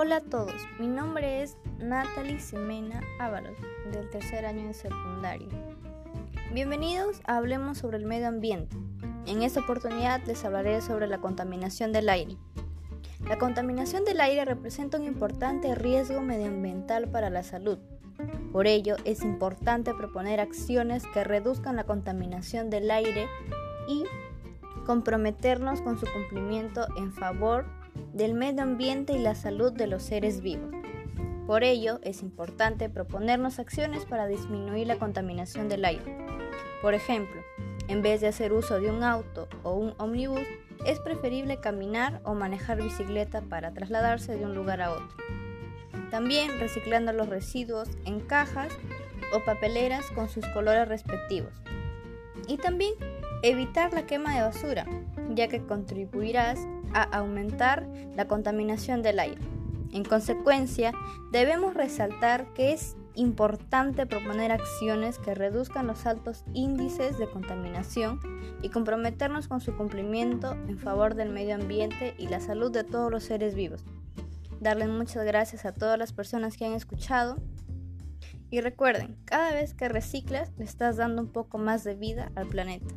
Hola a todos, mi nombre es Natalie Semena Ábalos, del tercer año de secundario. Bienvenidos a Hablemos sobre el medio ambiente. En esta oportunidad les hablaré sobre la contaminación del aire. La contaminación del aire representa un importante riesgo medioambiental para la salud. Por ello, es importante proponer acciones que reduzcan la contaminación del aire y comprometernos con su cumplimiento en favor del medio ambiente y la salud de los seres vivos. Por ello, es importante proponernos acciones para disminuir la contaminación del aire. Por ejemplo, en vez de hacer uso de un auto o un ómnibus, es preferible caminar o manejar bicicleta para trasladarse de un lugar a otro. También reciclando los residuos en cajas o papeleras con sus colores respectivos. Y también evitar la quema de basura, ya que contribuirás a aumentar la contaminación del aire. En consecuencia, debemos resaltar que es importante proponer acciones que reduzcan los altos índices de contaminación y comprometernos con su cumplimiento en favor del medio ambiente y la salud de todos los seres vivos. Darles muchas gracias a todas las personas que han escuchado y recuerden, cada vez que reciclas le estás dando un poco más de vida al planeta.